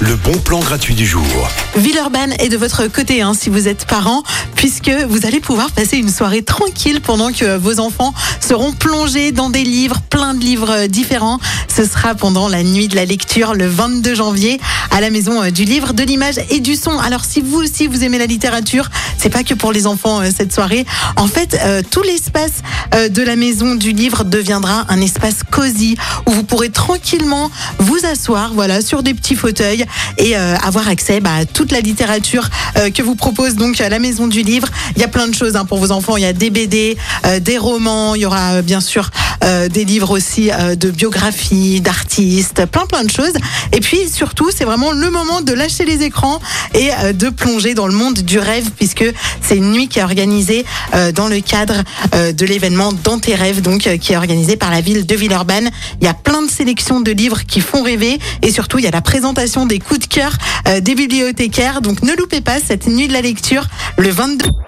le bon plan gratuit du jour. Villeurbanne est de votre côté hein, si vous êtes parent, puisque vous allez pouvoir passer une soirée tranquille pendant que vos enfants seront plongés dans des livres, plein de livres euh, différents. Ce sera pendant la nuit de la lecture le 22 janvier à la maison euh, du livre, de l'image et du son. Alors si vous aussi vous aimez la littérature, c'est pas que pour les enfants euh, cette soirée. En fait, tout l'espace de la maison du livre deviendra un espace cosy où vous pourrez tranquillement vous asseoir, voilà, sur des petits fauteuils et euh, avoir accès bah, à toute la littérature euh, que vous propose donc la maison du livre. Il y a plein de choses hein, pour vos enfants. Il y a des BD, euh, des romans. Il y aura euh, bien sûr euh, des livres aussi euh, de biographie, d'artistes, plein plein de choses. Et puis surtout, c'est vraiment le moment de lâcher les écrans et euh, de plonger dans le monde du rêve puisque c'est une nuit qui est organisée euh, dans le cadre euh, de l'événement Dans tes rêves, donc qui est organisé par la ville de Villeurbanne. Il y a plein de sélections de livres qui font rêver et surtout il y a la présentation des coups de cœur des bibliothécaires. Donc ne loupez pas cette nuit de la lecture le 22.